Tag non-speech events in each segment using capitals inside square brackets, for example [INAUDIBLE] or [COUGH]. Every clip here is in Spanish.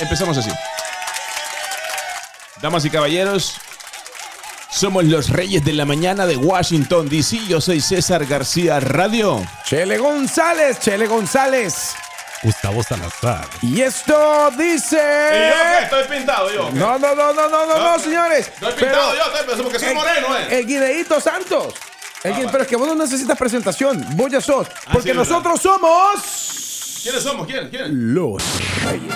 Empezamos así. Damas y caballeros, somos los reyes de la mañana de Washington, D.C. Yo soy César García Radio. Chele González, Chele González. Gustavo Salazar. Y esto dice. Estoy pintado yo. No, no, no, no, no, no, no, señores. Estoy pintado yo, estoy, porque soy el- moreno, ¿eh? El Guideíto Santos. El Ah, vale. Pero es que vos no necesitas presentación, vos ya sos. Porque sí, ¿verdad? nosotros somos. ¿Quiénes somos? ¿Quién? ¿Quién? Los Reyes.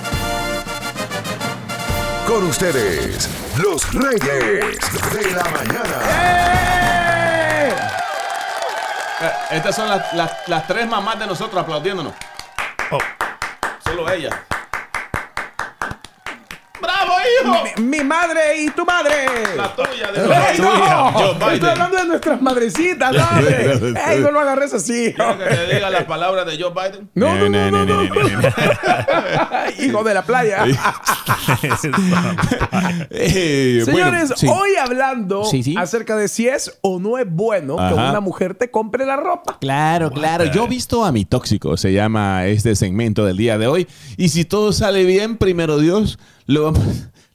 Con ustedes, los Reyes de la Mañana. ¡Eh! Estas son las, las, las tres mamás de nosotros aplaudiéndonos. Oh. Solo ella. Mi, mi madre y tu madre. La tuya de ¡Ey, no! Joe Biden. Estoy hablando de nuestras madrecitas, [LAUGHS] dale. ¡Ey, no lo agarres así! ¿Quiero que te diga las palabras de Joe Biden? No, no, no, no, no. [LAUGHS] Hijo de la playa. [LAUGHS] Eh, bueno, Señores, sí. hoy hablando Sí, sí. acerca de si es o no es bueno que una mujer te compre la ropa. Claro, claro. Yo he visto a mi tóxico, se llama este segmento del día de hoy. Y si todo sale bien, primero Dios, lo vamos,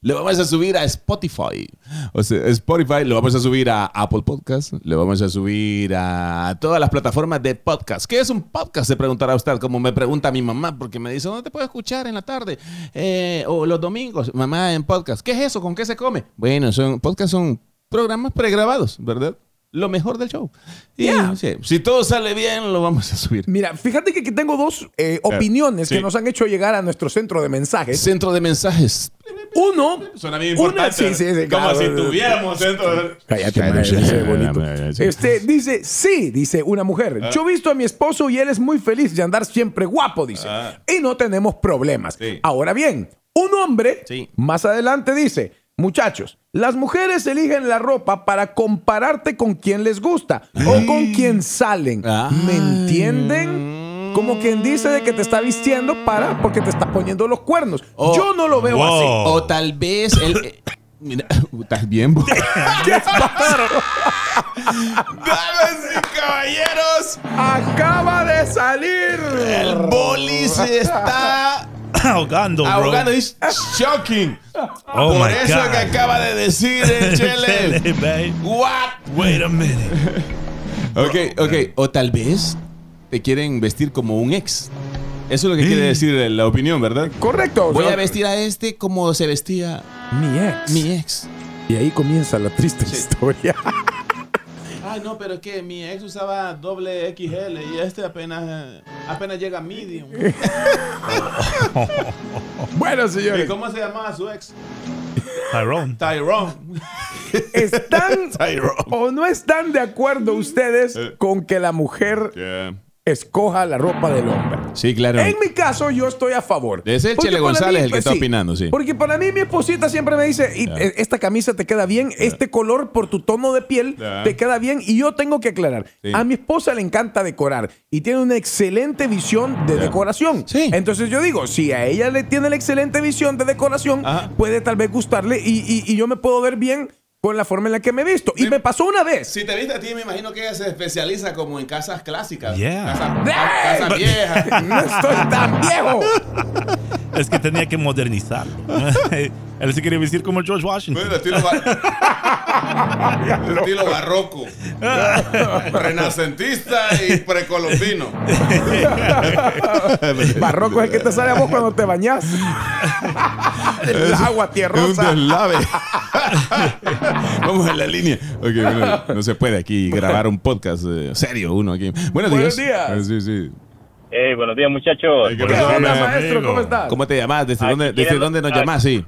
lo vamos a subir a Spotify. O sea, Spotify, lo vamos a subir a Apple Podcast, lo vamos a subir a todas las plataformas de podcast. ¿Qué es un podcast? Se preguntará usted, como me pregunta mi mamá, porque me dice, ¿dónde te puedo escuchar en la tarde? Eh, o los domingos, mamá, en podcast. ¿Qué es eso? ¿Con qué se come? Bueno, son podcasts son programas pregrabados, ¿verdad? Lo mejor del show. Y Yeah. sí, si todo sale bien, lo vamos a subir. Mira, fíjate que aquí tengo dos eh, opiniones sí. que nos han hecho llegar a nuestro centro de mensajes. Centro de mensajes. Uno. Suena bien una- importante. sí, sí, sí, Como claro. si tuviéramos centro de... Cállate, Cállate, bonito. Este dice, sí, dice una mujer. Ah. Yo he visto a mi esposo y él es muy feliz de andar siempre guapo, dice. Ah. Y no tenemos problemas. Sí. Ahora bien, un hombre Sí. más adelante dice, muchachos, las mujeres eligen la ropa para compararte con quien les gusta o con quien salen. ¿Me entienden? Como quien dice de que te está vistiendo para porque te está poniendo los cuernos. Oh. Yo no lo veo Wow. así. O tal vez él... eh, Mira, [LAUGHS] estás bien, bo? [LAUGHS] [LAUGHS] Damas y caballeros, Acaba de salir. el boli se está [COUGHS] Ahogando, bro. ahogando. Es shocking. Oh Por my eso God. que acaba de decir el [LAUGHS] Chele. What? Wait a minute. [LAUGHS] Ok, ok. O tal vez te quieren vestir como un ex. Eso es lo que quiere decir la opinión, ¿verdad? Correcto. Voy o sea, a vestir a este como se vestía mi ex. mi ex. Y ahí comienza la triste historia. [LAUGHS] Ay, no, pero es que mi ex usaba doble XL y este apenas, apenas llega a medium. [LAUGHS] bueno, ¿Y señores, cómo se llamaba su ex? Tyrone. Tyrone. ¿están [LAUGHS] Tyrone. o no están de acuerdo ustedes Eh. con que la mujer escoja la ropa del hombre? Sí, claro. En mi caso, yo estoy a favor. Es el Chele González mí, el que pues, está opinando, sí. Porque para mí mi esposita siempre me dice, y, eh, esta camisa te queda bien, este color por tu tono de piel te queda bien. Y yo tengo que aclarar, Sí. a mi esposa le encanta decorar y tiene una excelente visión de decoración. Sí. Entonces yo digo, si a ella le tiene la excelente visión de decoración, Ajá. puede tal vez gustarle y, y- y yo me puedo ver bien con la forma en la que me he visto. Y me pasó una vez. Si te viste a ti, me imagino que ella se especializa como en casas clásicas. Yeah. Casas, ¡Ey! casas viejas. No estoy tan viejo. Es que tenía que modernizarlo. [LAUGHS] Él se quería vestir como George Washington. Bueno, estilo, ba- [LAUGHS] estilo barroco. [LAUGHS] Renacentista y precolombino. [LAUGHS] Barroco es el que te sale a vos cuando te bañas. El agua Es un tierrosa. deslave. Vamos en la línea. Ok, bueno, no se puede aquí grabar un podcast eh, serio uno aquí. Buenos, Buenos días. días. Eh, Sí, sí. Hey, buenos días, muchachos. ¿Qué onda, maestro? ¿Cómo estás? ¿Cómo te llamas? ¿Desde dónde, desde quiero- dónde nos aquí- llamas? Sí.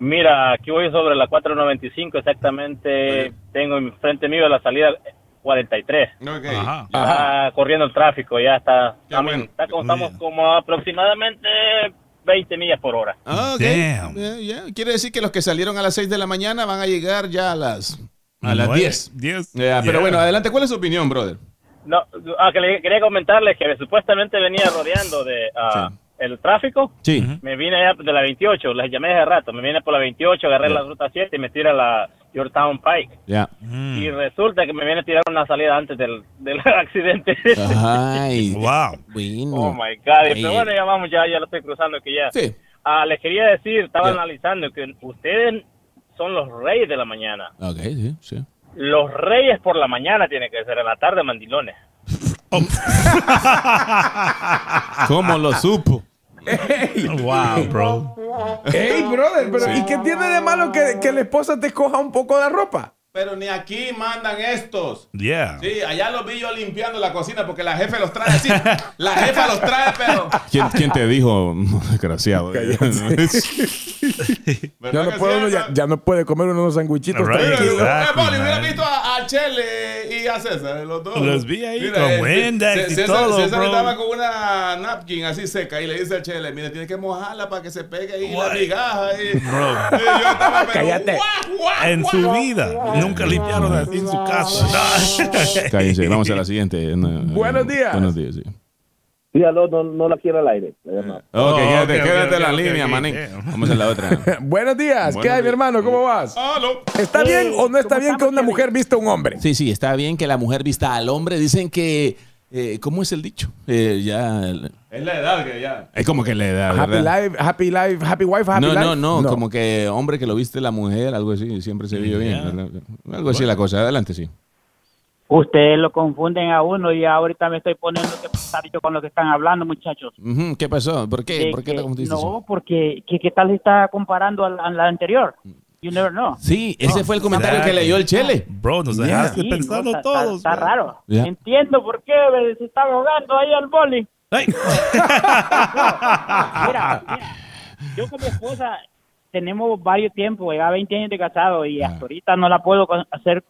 Mira, aquí voy sobre la 495, exactamente. Tengo enfrente mío la salida 43. Ok. Ajá. Está corriendo el tráfico, ya está. Mean, bueno. está como- estamos bien. como aproximadamente 20 millas por hora. Ah, ok. Damn. Eh, ya. Quiere decir que los que salieron a las 6 de la mañana van a llegar ya a las, a las Nueve, 10. diez. Ya, Pero Yeah. bueno, adelante. ¿Cuál es su opinión, brother? No, ah, que le quería comentarles que supuestamente venía rodeando de ah, el tráfico. Sí. Me vine allá de la 28, les llamé hace rato. Me vine por la 28, agarré la ruta 7 y me tira la Yorktown Pike. Ya. Mm. Y resulta que me viene a tirar una salida antes del, [LAUGHS] del accidente. Ay. [LAUGHS] Wow. Bueno. Oh my God. Ay. Pero bueno, ya vamos, ya, ya lo estoy cruzando que ya. Sí. ah, les quería decir, estaba analizando que ustedes son los reyes de la mañana. Ok, sí, sí. Los reyes por la mañana tienen que ser, en la tarde mandilones. [LAUGHS] ¿Cómo lo supo? [LAUGHS] Wow, bro. Ey, brother, pero ¿y qué tiene de malo que, que la esposa te escoja un poco de ropa? Pero ni aquí mandan estos. Yeah. Sí, allá los vi yo limpiando la cocina porque la jefe los trae así. La jefa los trae, pero. ¿Quién, quién te dijo, [LAUGHS] desgraciado? [LAUGHS] [LAUGHS] Ya no, puede uno- ya, ya no puede comer unos sandwichitos Right. tranquilos. Exactly, Eh, hubiera man. visto a, a Chele y a César, los dos. Los vi ahí con eh, y César, todo, César bro. estaba con una napkin así seca y le dice a Chele, mira, tiene que mojarla para que se pegue ahí la What? migaja. Y, Bro. y yo estaba, pero, Cállate. guau, guau, En guau. su vida. Nunca limpiaron así en su casa. [LAUGHS] [LAUGHS] Cállense, vamos a la siguiente. Buenos días. Buenos días, sí. Sí, aló, no, no la quiero al aire. la Oh, quédate, ok, quédate ok, en la línea, manín. Vamos a la otra. [LAUGHS] Buenos días, ¿qué hay, mi hermano? ¿Cómo vas? Aló. ¿Está bien o no está ¿cómo bien que una mujer vista a un hombre? Sí, sí, está bien que la mujer vista al hombre. Dicen que. eh, ¿Cómo es el dicho? Eh, ya. Es la edad que ya. Es como que la edad. Happy ¿verdad? life, happy life, happy wife, happy No, life. no, no, como que hombre que lo viste la mujer, algo así, siempre se vio bien. Ya. ¿verdad? Algo así la cosa. Adelante, sí. Ustedes lo confunden a uno y ahorita me estoy poniendo que pensar yo con lo que están hablando, muchachos. ¿Qué pasó? ¿Por qué? ¿Por qué te confundiste? No, porque que, ¿qué tal está comparando a la, a la anterior? You never know. Sí, ese fue el comentario que leyó el Chele. Bro, nos dejaste Sí, pensando no, está- todos. Está, está raro. Ya. Entiendo por qué se está ahogando ahí al boli. Ay. Mira, mira, yo con mi esposa tenemos varios tiempos, ya 20 años de casado y hasta ahorita no la puedo hacer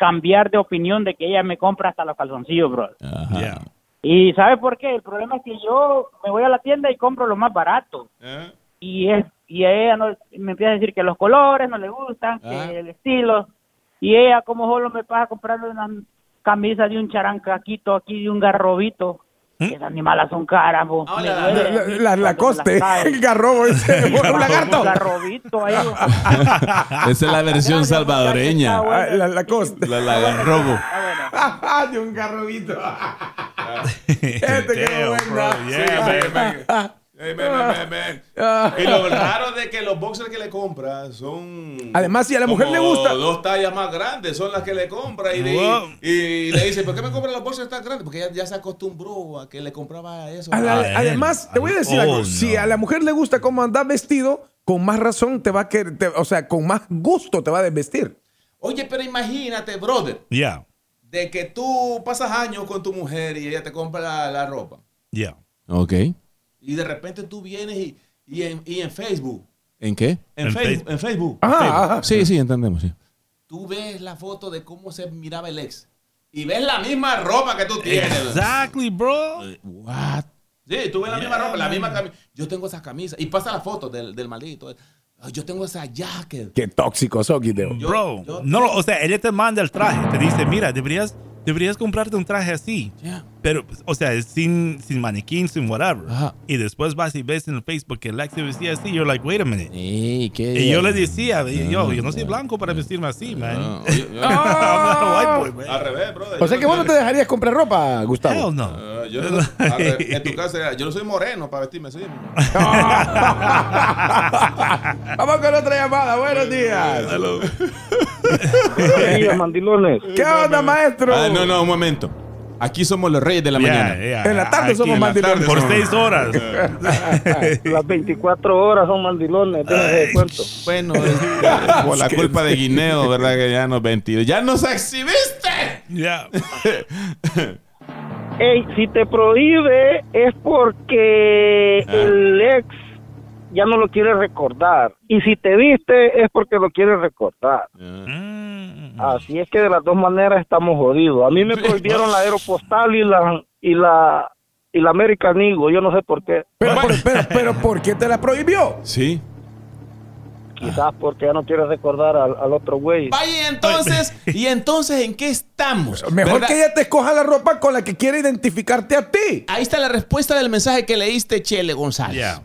cambiar de opinión de que ella me compra hasta los calzoncillos, bro. Ajá. Yeah. Y ¿sabe por qué? El problema es que yo me voy a la tienda y compro lo más barato. ¿Eh? Y es y ella no, me empieza a decir que los colores no le gustan, Ah. que el estilo. Y ella como solo me pasa comprando una camisa de un charancaquito aquí, de un garrobito. Esas animalas son caras, bo. Ah, Me la- duele La, la, la coste, el garrobo ese, [LAUGHS] un lagarto. Un garrobito ahí. [LAUGHS] Esa es la versión salvadoreña. Ah, La, la coste. La lagarrobo. Ah, bueno. [LAUGHS] de un garrobito. Este qué Damn, Ah. Y lo raro de que los boxers que le compra son. Además, si a la mujer le gusta- Dos tallas más grandes son las que le compra. Y, Wow. y, y le dice, ¿por qué me compra los boxers tan grandes? Porque ya, ya se acostumbró a que le compraba eso. A la- A él. además, te voy a decir Oh, algo. no. Si a la mujer le gusta cómo andas vestido, con más razón te va a querer, te- o sea, con más gusto te va a desvestir. Oye, pero imagínate, brother, Yeah. de que tú pasas años con tu mujer y ella te compra la, la ropa. Yeah. Ok. Y de repente tú vienes y, y, en, y en Facebook. ¿En qué? En, En Facebook. Facebook. En Facebook. Ajá, ajá. Sí, sí, entendemos, sí. Tú ves la foto de cómo se miraba el ex. Y ves la misma ropa que tú tienes. Exactly, bro. What? Sí, tú ves la misma ropa, la misma camisa. Yo tengo esa camisa. Y pasa la foto del, del maldito. Yo tengo esa jacket. Qué tóxico. Yo- Bro, yo- no, o sea, ella te manda el traje, te dice, mira, deberías, deberías comprarte un traje así. Yeah. Pero, o sea, sin, sin maniquín, sin whatever. Ajá. Y después vas y ves en el Facebook que el ex se vestía así, you're like, wait a minute. Y yo le decía, yo, yo no soy blanco para vestirme así, man. No, yo- yo- I'm not a white boy, man. Al revés, brother. O sea que vos no te dejarías comprar ropa, Gustavo. Hell no. Yo no- [LAUGHS] en tu casa, yo no soy moreno para vestirme así. [LAUGHS] Vamos con otra llamada. Buenos días. Buenos días, mandilones. ¿Qué onda, maestro? Ah, no, no, un momento. Aquí somos los reyes de la Yeah, mañana. yeah. En la tarde Aquí somos mandilones. tarde, Por seis horas. [LAUGHS] Las 24 horas son mandilones. Bueno, es por la culpa de Guineo, ¿verdad? Que ya nos ventiló. ¡Ya nos exhibiste! Yeah. Ey, si te prohíbe es porque Ah. el ex ya no lo quiere recordar. Y si te viste es porque lo quiere recordar. Mm. Así es que de las dos maneras estamos jodidos. A mí me prohibieron la aeropostal y la y la y la American Eagle, yo no sé por qué. Pero, pero, pero, pero, ¿por qué te la prohibió? Sí. Quizás porque ya no quiere recordar al, al otro güey. Vaya, entonces, [LAUGHS] ¿y entonces en qué estamos? Mejor ¿Verdad? que ella te escoja la ropa con la que quiere identificarte a ti. Ahí está la respuesta del mensaje que leíste, Chele González. Yeah.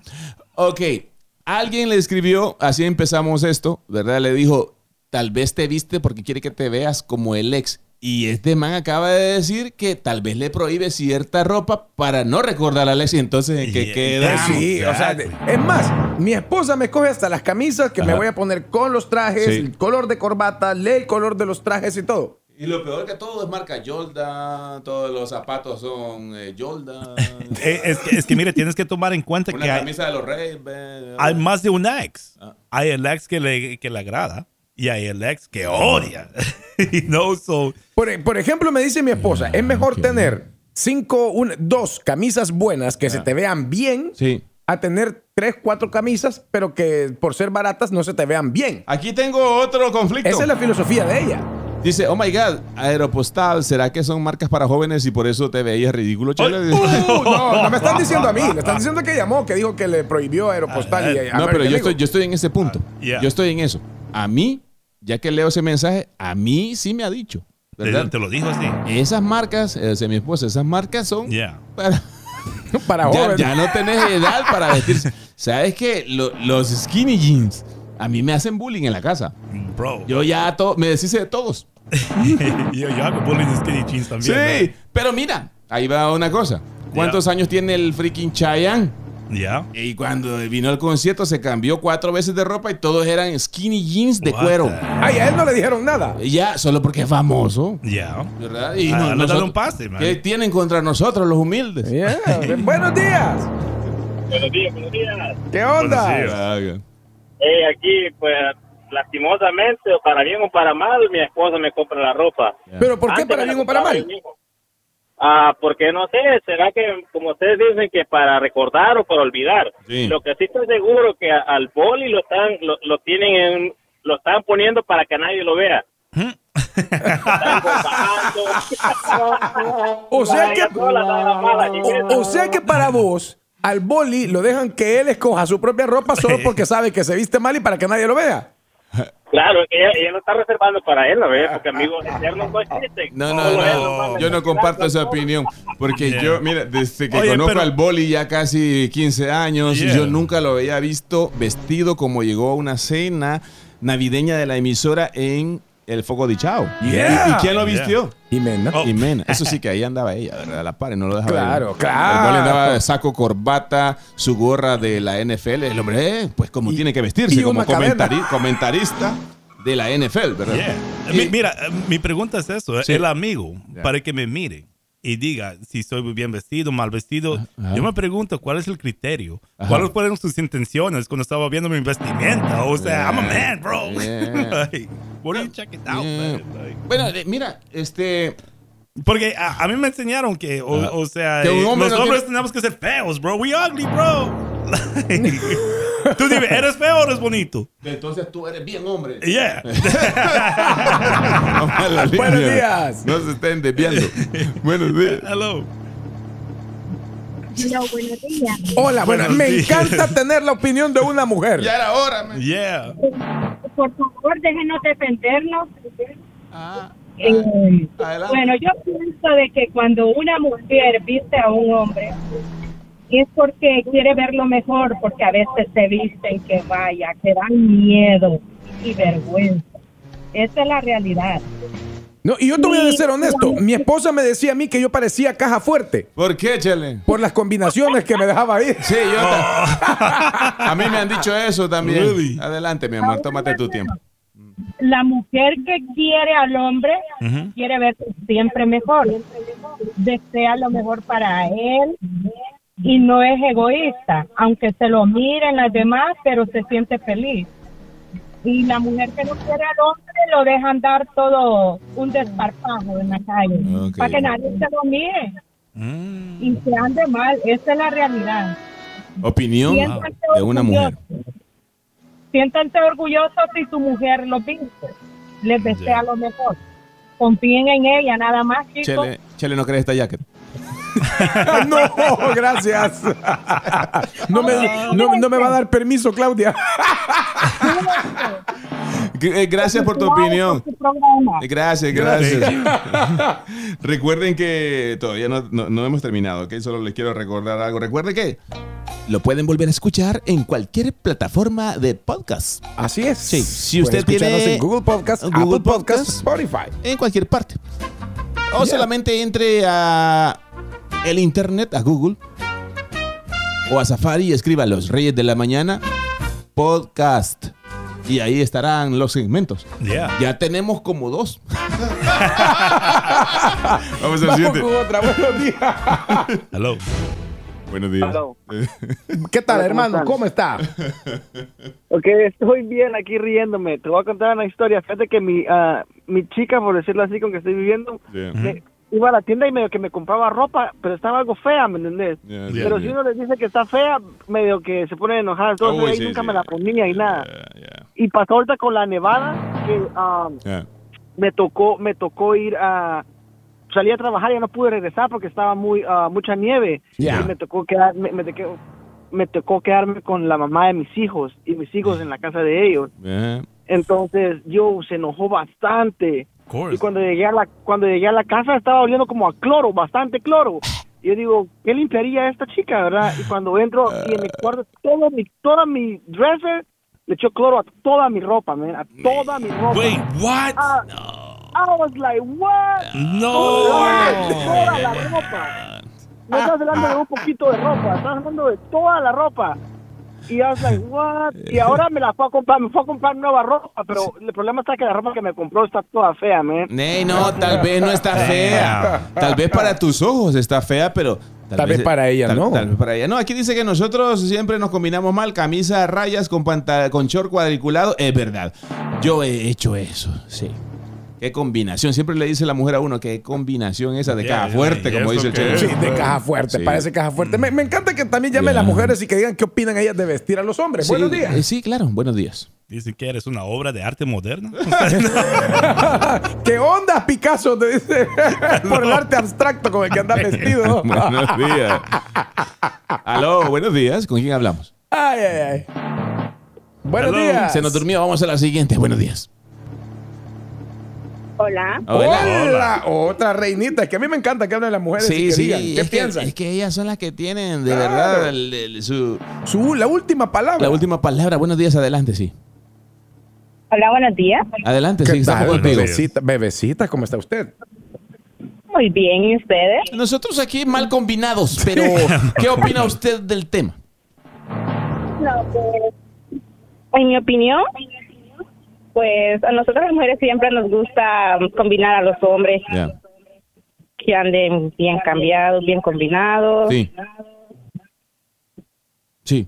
Ok, alguien le escribió, así empezamos esto, ¿verdad? Le dijo, tal vez te viste porque quiere que te veas como el ex. Y este man acaba de decir que tal vez le prohíbe cierta ropa para no recordar a Alexis. Entonces, ¿en qué Yeah. queda? Sí, o sea, es más, mi esposa me coge hasta las camisas que me voy a poner con los trajes, Sí. el color de corbata, lee el color de los trajes y todo. Y lo peor que todo es marca Jordan, todos los zapatos son eh, Jordan. [LAUGHS] Eh, Es, que, es que, mire, tienes que tomar en cuenta que Una hay, camisa de los Reyes. hay más de un ex. Ah. Hay el ex que le, que le agrada y hay el ex que odia. [LAUGHS] you know, so, Por, por ejemplo, me dice mi esposa, es mejor tener cinco, un- dos camisas buenas que se te vean bien Sí. a tener tres, cuatro camisas, pero que por ser baratas no se te vean bien. Aquí tengo otro conflicto. Esa es la filosofía de ella. Dice, oh my God, Aeropostal, ¿será que son marcas para jóvenes y por eso te veías ridículo, Chele? Uh, [LAUGHS] no, no me están diciendo a mí, le están diciendo que llamó, que dijo que le prohibió Aeropostal y No, pero yo estoy, yo estoy en ese punto. yeah. Yo estoy en eso. A mí, ya que leo ese mensaje, a mí sí me ha dicho. te, ¿Verdad? te lo dijo así. Esas marcas, eh, dice mi esposa, esas marcas son Yeah. para... [LAUGHS] Para Ya, jóvenes. ya no tenés edad para vestirse. [LAUGHS] ¿Sabes qué? Lo- los skinny jeans a mí me hacen bullying en la casa. Bro. Yo ya to- me deshice de todos. [LAUGHS] yo, yo hago bullying de skinny jeans también. Sí, pero mira, ahí va una cosa. ¿Cuántos años tiene el freaking Chayanne? Yeah. Y cuando vino al concierto se cambió cuatro veces de ropa y todos eran skinny jeans de What cuero. the- Ay, a él no le dijeron nada. Ya, solo porque es famoso. Yeah. ¿Verdad? Y Ah, no- un pase, man. ¿Qué tienen contra nosotros, los humildes? Yeah. [LAUGHS] Buenos días. Buenos días, buenos días. ¿Qué onda? Buenos días. Ah, Eh, aquí, pues, lastimosamente, o para bien o para mal, mi esposa me compra la ropa. Pero ¿por qué Antes para bien o para mal? mismo. Ah, porque no sé, será que, como ustedes dicen, que para recordar o para olvidar. Sí. Lo que sí estoy seguro que a- al boli lo están, lo, lo tienen en, lo están poniendo para que nadie lo vea. Bajando. [LAUGHS] O sea que, o sea que para vos, al boli lo dejan que él escoja su propia ropa solo porque sabe que se viste mal y para que nadie lo vea. Claro, es que ella, ella lo está reservando para él, [LAUGHS] ¿no ves? Porque amigos eternos no existen. No, no, no. manda Yo no comparto esa opinión. Porque Yeah. yo, mira, desde que Oye, conozco pero- al Boli ya casi 15 años, Yeah. yo nunca lo había visto vestido como llegó a una cena navideña de la emisora en el Foco de Chao. Yeah. ¿Y, y quién lo Yeah. vistió? Jimena. Oh. Jimena. Eso sí que ahí andaba ella, ¿verdad? A la par, y no lo dejaba. Claro, ir. claro. Boli andaba de saco, corbata, su gorra de la NFL. El hombre, eh, pues como Y- tiene que vestirse, como comentari- comentarista de la NFL, ¿verdad? Yeah. Y- Mi- mira, eh, mi pregunta es eso. Sí. El amigo, para que me mire y diga si estoy bien vestido, mal vestido, Ajá. yo me pregunto cuál es el criterio. Ajá. ¿Cuáles fueron sus intenciones cuando estaba viendo mi vestimenta? O sea, I'm a man, bro. Yeah. [LAUGHS] like, what are you checking out, Yeah. man? Like, Bueno, mira, este... porque a, a mí me enseñaron que, o, Ajá. o sea, Que eh, hombre los no hombres tiene- tenemos que ser feos, bro. We ugly, bro. [LAUGHS] [LAUGHS] [LAUGHS] Tú dime, ¿eres feo o eres bonito? Entonces tú eres bien hombre. Yeah. [LAUGHS] Buenos línea. días. No se estén desviando. Buenos días. Hello. Hola, buenos días. Hola, bueno, Buenos me días. encanta tener la opinión de una mujer. Ya era hora, man. Yeah. Por favor, déjenos defendernos. Ah, Eh, adelante. bueno, yo pienso de que cuando una mujer viste a un hombre es porque quiere verlo mejor, porque a veces se visten que vaya, que dan miedo y vergüenza. Esa es la realidad. No, y yo te voy a ser honesto. Mi esposa me decía a mí que yo parecía caja fuerte ¿Por qué, Chele? por las combinaciones que me dejaba ir. Sí, yo. ta- [LAUGHS] A mí me han dicho eso también. Really? Adelante, mi amor, tómate tu tiempo. La mujer que quiere al hombre Ujú. quiere verse siempre mejor. Desea lo mejor para él y no es egoísta, aunque se lo miren las demás, pero se siente feliz. Y la mujer que no quiere al hombre lo deja andar todo un desparpajo en la calle, para que nadie se lo mire Mm. y se ande mal. Esa es la realidad. Opinión Siéntanse de una mujer. Siéntanse orgullosos si tu mujer lo viste. Les desea Ya. lo mejor. Confíen en ella, nada más, chicos. Chele, Chele, ¿no crees esta jacket? [LAUGHS] No, gracias. No me, no, no me va a dar permiso, Claudia. Eh, Gracias por tu opinión. Eh, Gracias, gracias. [LAUGHS] Recuerden que todavía no, no- no hemos terminado, ¿ok? Solo les quiero recordar algo. Recuerden que lo pueden volver a escuchar en cualquier plataforma de podcast. Así es. Sí, si usted escucharnos tiene en Google Podcast, Google Apple Podcast, Podcast. Spotify. En cualquier parte. O solamente entre a el internet, a Google o a Safari y escriba Los Reyes de la Mañana podcast. Y ahí estarán los segmentos. Yeah. Ya tenemos como dos. [LAUGHS] Vamos al Vamos siguiente. con otra. Buenos días. Hello. Buenos días. Hello. [LAUGHS] ¿Qué tal, Hola, ¿cómo hermano? están? ¿Cómo está? Ok, estoy bien aquí riéndome. Te voy a contar una historia. Fíjate que mi, ah, mi chica, por decirlo así, con que estoy viviendo, Yeah. me- iba a la tienda y medio que me compraba ropa, pero estaba algo fea, ¿me entendés? Yeah, pero yeah, si uno les dice que está fea, medio que se ponen enojadas. Entonces Uy, ahí sí, nunca sí. me la ponía y nada. Yeah, yeah, Y pasó ahorita con la nevada, que yeah. me tocó me tocó ir a salí a trabajar y ya no pude regresar porque estaba muy ah, mucha nieve y me tocó quedar me, me tocó- me tocó quedarme con la mamá de mis hijos y mis hijos en la casa de ellos Yeah. entonces yo se enojó bastante. Y cuando llegué a la cuando llegué a la casa estaba oliendo como a cloro bastante cloro y yo digo qué limpiaría esta chica verdad y cuando entro y en mi cuarto todo mi toda mi dresser le echó cloro a toda mi ropa man, a toda mi ropa Wait, what? Ah, I was like, what? No. Toda la ropa. No estás hablando de un poquito de ropa, estás hablando de toda la ropa. Y I was like, what? Y ahora me la fue a comprar, me fue a comprar nueva ropa, pero el problema está que la ropa que me compró está toda fea, man. Ney, no, tal vez no está fea. Tal vez para tus ojos está fea, pero. Tal vez para ella tal- no. Tal vez para ella no. Aquí dice que nosotros siempre nos combinamos mal. Camisa a rayas con, panta- con short cuadriculado. Es verdad. Yo he hecho eso, sí. Qué combinación. Siempre le dice la mujer a uno qué combinación esa de Yeah, caja yeah, fuerte, ¿y como dice el chef. Sí, de caja fuerte, Sí. parece caja fuerte. Me, me encanta que también llamen Yeah. las mujeres y que digan qué opinan ellas de vestir a los hombres. Sí, Buenos días. eh, Sí, claro. Buenos días. Dice que eres una obra de arte moderna. [LAUGHS] ¿Qué onda, Picasso? Te dice [LAUGHS] por el arte abstracto con el que anda vestido. [LAUGHS] buenos días. Aló, buenos días. ¿Con quién hablamos? Ay, ay, ay. Buenos Hello. días. Se nos durmió. Vamos a la siguiente. Buenos días. Hola. Hola. Hola. Otra reinita. Es que a mí me encanta que hablen las mujeres y Sí, que sí. digan. ¿Qué es, que, es que ellas son las que tienen, de Claro. verdad, el- el- su, Su, la última palabra. la última palabra. Buenos días. Adelante, sí. Hola, buenos días. Adelante, ¿Qué sí. Estamos contigo. bebecita, bebecita, ¿cómo está usted? Muy bien, ¿y ustedes? Nosotros aquí mal combinados, pero [LAUGHS] ¿qué opina usted del tema? No, pues, en mi opinión, pues a nosotros las mujeres siempre nos gusta combinar a los hombres Ya. que anden bien cambiados, bien combinados. Sí. Sí.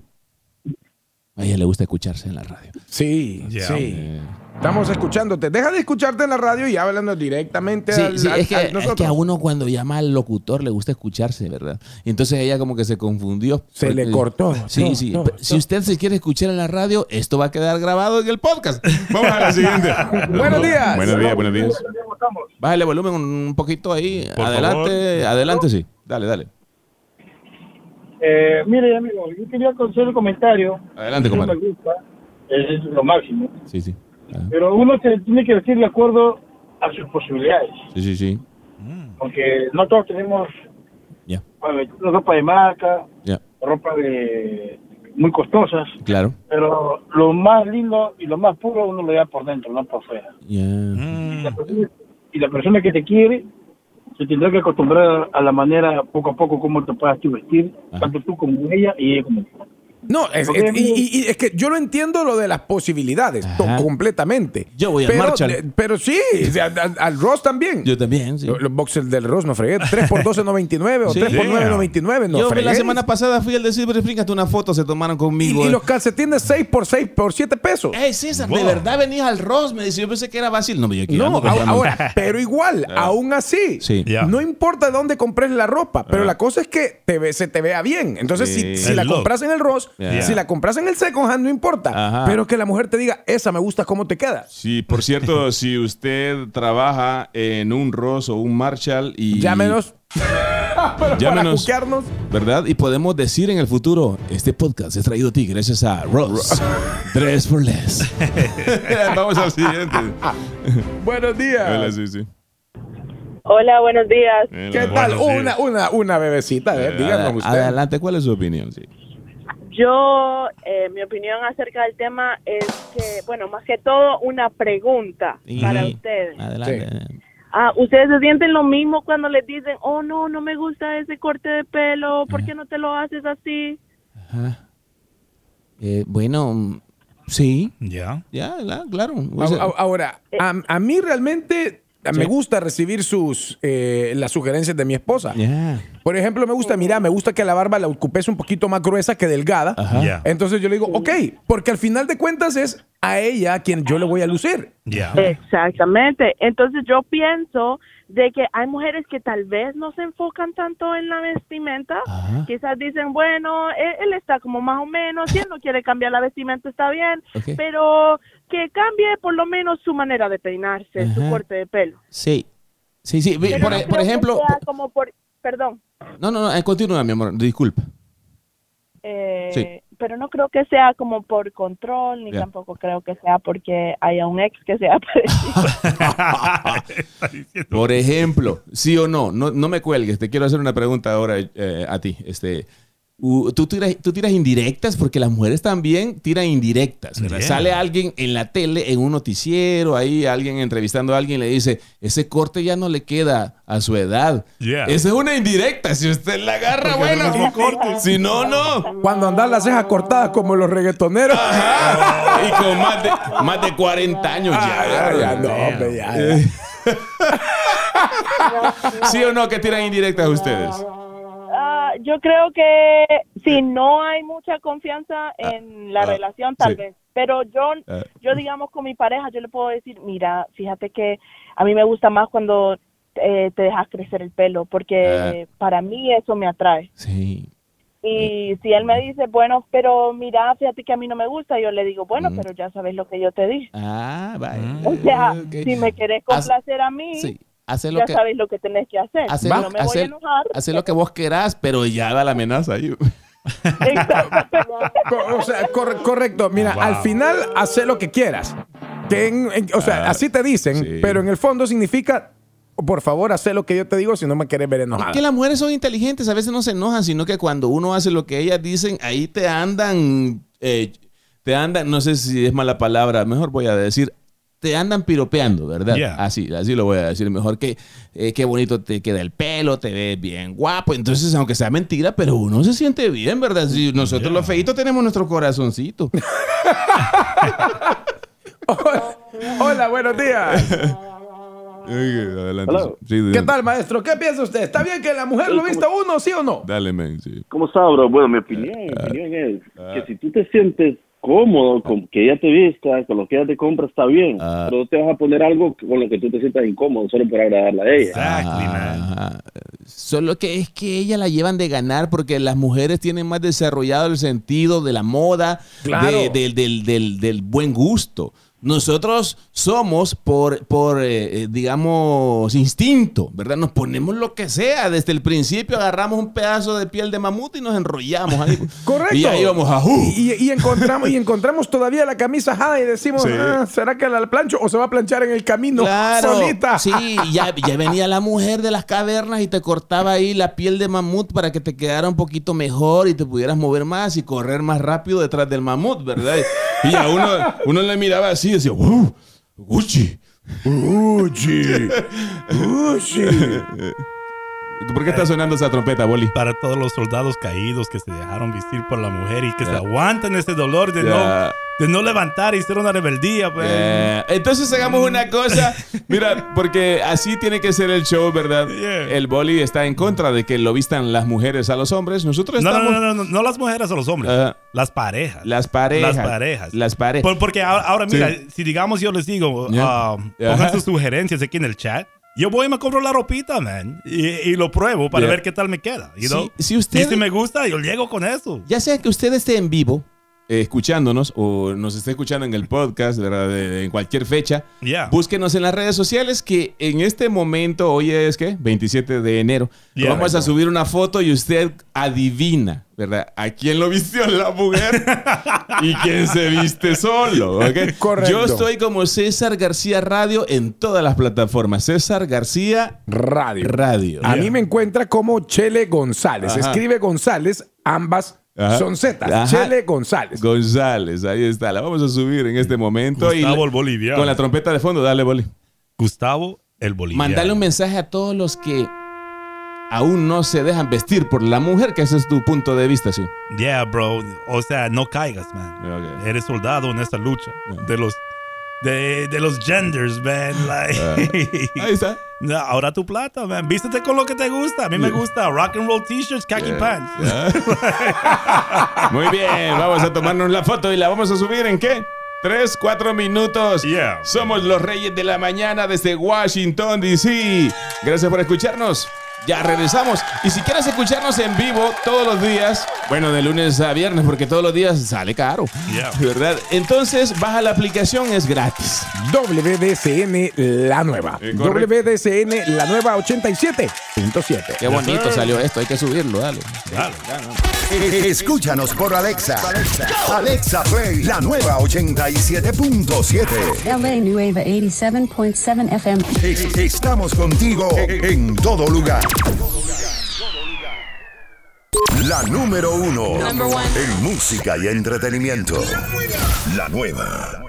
A ella le gusta escucharse en la radio. Sí, Ya. sí. Eh, Estamos escuchándote. Deja de escucharte en la radio y hablando directamente Sí, al, sí, al- es, que, a es nosotros. que a uno cuando llama al locutor le gusta escucharse, ¿verdad? Y entonces ella como que se confundió. Se le cortó. Sí, sí. Si usted se quiere escuchar en la radio, esto va a quedar grabado en el podcast. Vamos a la siguiente. [LAUGHS] Buenos días. Buenos días, buenos días. Bájale volumen un poquito ahí. Por adelante, adelante, sí. Dale, dale. Eh, mire, amigo, yo quería hacer un comentario. Adelante, gusta, es lo máximo. Sí, sí. Ah, Pero uno se tiene que vestir de acuerdo a sus posibilidades. Sí, sí, sí. Porque no todos tenemos Ya, bueno, ropa de marca, ya. ropa de muy costosas. Claro. Pero lo más lindo y lo más puro uno lo da por dentro, no por fuera. Mm. Y la persona que te quiere se tendrá que acostumbrar a la manera poco a poco como te puedas tú vestir, Ajá. tanto tú como ella y ella como tú. No, es, y, y- y es que yo lo entiendo lo de las posibilidades, completamente. Yo voy al pero, Marshall. eh, Pero sí, al, al Ross también. Yo también, sí. Los, los boxers del Ross no fregué. 3 por 12.99 o Sí. 3 por 9.99 no Yo fregué. la semana pasada fui al de Silver Spring, hasta una foto se tomaron conmigo. y los calcetines 6 por 6 por 7 pesos. Ey, César, Wow. de verdad venías al Ross, me dice, yo pensé que era Basil. No, yo aquí No, a- ahora, pero igual, [LAUGHS] aún así, Sí. No importa dónde compres la ropa, pero la cosa es que te ve- se te vea bien. Entonces, Sí. si, la look. compras en el Ross, Si la compras en el Second Hand, no importa. Ajá. Pero que la mujer te diga, esa me gusta cómo te queda. Sí, por cierto, [LAUGHS] si usted trabaja en un Ross o un Marshall y... Llámenos. [LAUGHS] Para Llámenos. buquearnos. ¿Verdad? Y podemos decir en el futuro, este podcast es traído a ti gracias a Ross. Dress [LAUGHS] for less. Vamos al siguiente. Buenos días. Hola, sí, sí. Hola, buenos días. ¿Qué tal? Días. Una, una, una bebecita, a ver, díganos usted. Adelante, ¿cuál es su opinión? Sí. Yo, eh, mi opinión acerca del tema es que, bueno, más que todo una pregunta Y- para ustedes. Adelante. Ah, ¿Ustedes se sienten lo mismo cuando les dicen, oh no, no me gusta ese corte de pelo, ¿por qué no te lo haces así? Ajá. Eh, bueno, sí. Ya. Ya, la- claro. O sea, Ahora, a, a mí realmente me gusta recibir sus eh, las sugerencias de mi esposa. Por ejemplo, me gusta, mira, me gusta que la barba la ocupes un poquito más gruesa que delgada. Ajá. Entonces yo le digo, ok, porque al final de cuentas es a ella a quien yo le voy a lucir. Exactamente. Entonces yo pienso de que hay mujeres que tal vez no se enfocan tanto en la vestimenta. Ajá. Quizás dicen, bueno, él, él está como más o menos, si él no quiere cambiar la vestimenta está bien, pero que cambie por lo menos su manera de peinarse, su corte de pelo. Sí. Sí, sí. Pero Por, no e- por ejemplo. como por, perdón. No, no, no. eh, Continúa, mi amor. Disculpa. Eh, Sí. Pero no creo que sea como por control, ni tampoco creo que sea porque haya un ex que sea [LAUGHS] parecido. Por ejemplo, sí o no, no, no me cuelgues, te quiero hacer una pregunta ahora eh, a ti. Este, u- ¿tú, tiras, tú tiras indirectas porque las mujeres también tiran indirectas. Sale alguien en la tele, en un noticiero, ahí alguien entrevistando a alguien le dice, ese corte ya no le queda a su edad. Yeah. Esa es una indirecta. Si usted la agarra, Porque bueno. mismo corte. Si no, no. Cuando andan las cejas cortadas como los reggaetoneros. Ajá. [LAUGHS] Y con más de, más de 40 años ya. Ah, ya, no, hombre, ya, ya. [LAUGHS] ¿Sí o no que tiran indirectas ustedes? Ah, yo creo que si no hay mucha confianza en la ah, relación, tal sí. vez. Pero yo, Ah. yo digamos con mi pareja, yo le puedo decir, mira, fíjate que a mí me gusta más cuando eh, te dejas crecer el pelo, porque para mí eso me atrae. Sí. Y si él me dice, bueno, pero mira, fíjate que a mí no me gusta, yo le digo, bueno, Mm. pero ya sabes lo que yo te dije. Ah, vaya. O sea, si me querés Haz- complacer a mí, Sí. Hace lo ya que, sabes lo que tenés que hacer. hace no lo, me voy a enojar. hace lo que vos querás, pero ya da la amenaza [LAUGHS] ahí. O sea, cor- correcto. Mira, Wow. al final, hace lo que quieras. Que en- en- o sea, Ah, así te dicen, sí. pero en el fondo significa, por favor, haz lo que yo te digo si no me quieres ver Es enojada. que las mujeres son inteligentes, a veces no se enojan, sino que cuando uno hace lo que ellas dicen, ahí te andan, eh, te andan, no sé si es mala palabra, mejor voy a decir, te andan piropeando, ¿verdad? Yeah. Así, así lo voy a decir mejor que eh, qué bonito te queda el pelo, te ves bien guapo. Entonces, aunque sea mentira, pero uno se siente bien, ¿verdad? Si nosotros Yeah. los feitos tenemos nuestro corazoncito. [LAUGHS] Hola, buenos días. [LAUGHS] Adelante. Sí, ¿Qué tal, maestro? ¿Qué piensa usted? ¿Está bien que la mujer lo vista a uno, sí o no? Dale, men, sí. ¿Cómo está, bro? Bueno, mi opinión, mi opinión es que si tú te sientes cómodo con que ella te vista, con lo que ella te compra, está bien. Ah. Pero no te vas a poner algo con lo que tú te sientas incómodo solo por agradarla a ella. Exactly, man. Ajá. Solo que es que ella la llevan de ganar porque las mujeres tienen más desarrollado el sentido de la moda, Claro. de- del, del- del- del buen gusto. Nosotros somos por, por eh, eh, digamos, instinto, ¿verdad? Nos ponemos lo que sea. Desde el principio agarramos un pedazo de piel de mamut y nos enrollamos ahí. [LAUGHS] Correcto. Y ahí vamos a... ¡uh! Y, y encontramos, y encontramos todavía la camisa ajada y decimos, Sí. "Ah, ¿será que la plancho o se va a planchar en el camino Claro, solita? sí, ya, ya venía la mujer de las cavernas y te cortaba ahí la piel de mamut para que te quedara un poquito mejor y te pudieras mover más y correr más rápido detrás del mamut, ¿verdad? Y a uno, uno le miraba así y decía, ¡Uh! ¡Gucci! Uchi, [LAUGHS] uchi. ¿Por qué está sonando esa trompeta, Boli? Para todos los soldados caídos que se dejaron vestir por la mujer y que se aguantan ese dolor de, Ya. no, de no levantar y ser una rebeldía. Pues. Eh, entonces hagamos una cosa, mira, porque así tiene que ser el show, ¿verdad? Yeah. El Boli está en contra de que lo vistan las mujeres a los hombres. Nosotros No, no, estamos... no, no, no, no las mujeres o los hombres, Ajá. las parejas. Las parejas. Las parejas. Las parejas. Por- porque ahora, ahora, mira, Sí. si digamos yo les digo, Yeah. Ajá. pongan sus sugerencias aquí en el chat, yo voy y me compro la ropita, man, y, y lo pruebo para Yeah. ver qué tal me queda. you Si- know? si usted- Y si me gusta, yo llego con eso. Ya sea que usted esté en vivo eh, escuchándonos o nos esté escuchando en el podcast, ¿verdad? De- de- en cualquier fecha, Yeah. búsquenos en las redes sociales que en este momento, hoy es que 27 de enero, Yeah. vamos a subir una foto y usted adivina, ¿verdad? ¿A quién lo vistió la mujer [LAUGHS] y quién se viste solo? ¿ok? Correcto. Yo estoy como César García Radio en todas las plataformas. César García Radio. Radio. A mí me encuentra como Chele González. Ajá. Escribe González ambas Ajá. Son Zetas. Chele González. González, ahí está. La vamos a subir en este momento. y Gustavo la- el boliviano. Con la trompeta de fondo, dale, Boli. Gustavo el boliviano. Mandale un mensaje a todos los que aún no se dejan vestir por la mujer, que ese es tu punto de vista, sí. Yeah, bro. O sea, no caigas, man. Eres soldado en esta lucha de los de, de los genders, man. Like, [LAUGHS] Ahí está. No, ahora tu plata, man. Vístete con lo que te gusta. A mí me gusta rock and roll t-shirts, khaki pants. [LAUGHS] Muy bien, vamos a tomarnos la foto y la vamos a subir en qué? Tres, cuatro minutos. Yeah. Somos los Reyes de la Mañana desde Washington, D.C. Gracias por escucharnos. Ya regresamos. Y si quieres escucharnos en vivo todos los días, bueno, de lunes a viernes, porque todos los días sale caro. Yeah. ¿Verdad? Entonces, baja la aplicación, es gratis. WDCN La Nueva. Eh. WDCN La Nueva 87.7. Qué bonito salió esto, hay que subirlo, dale. Dale. Escúchanos por Alexa. Alexa Play, la nueva 87.7. LA Nueva 87.7 FM. Es- Estamos contigo en todo lugar. La número uno en música y entretenimiento. La nueva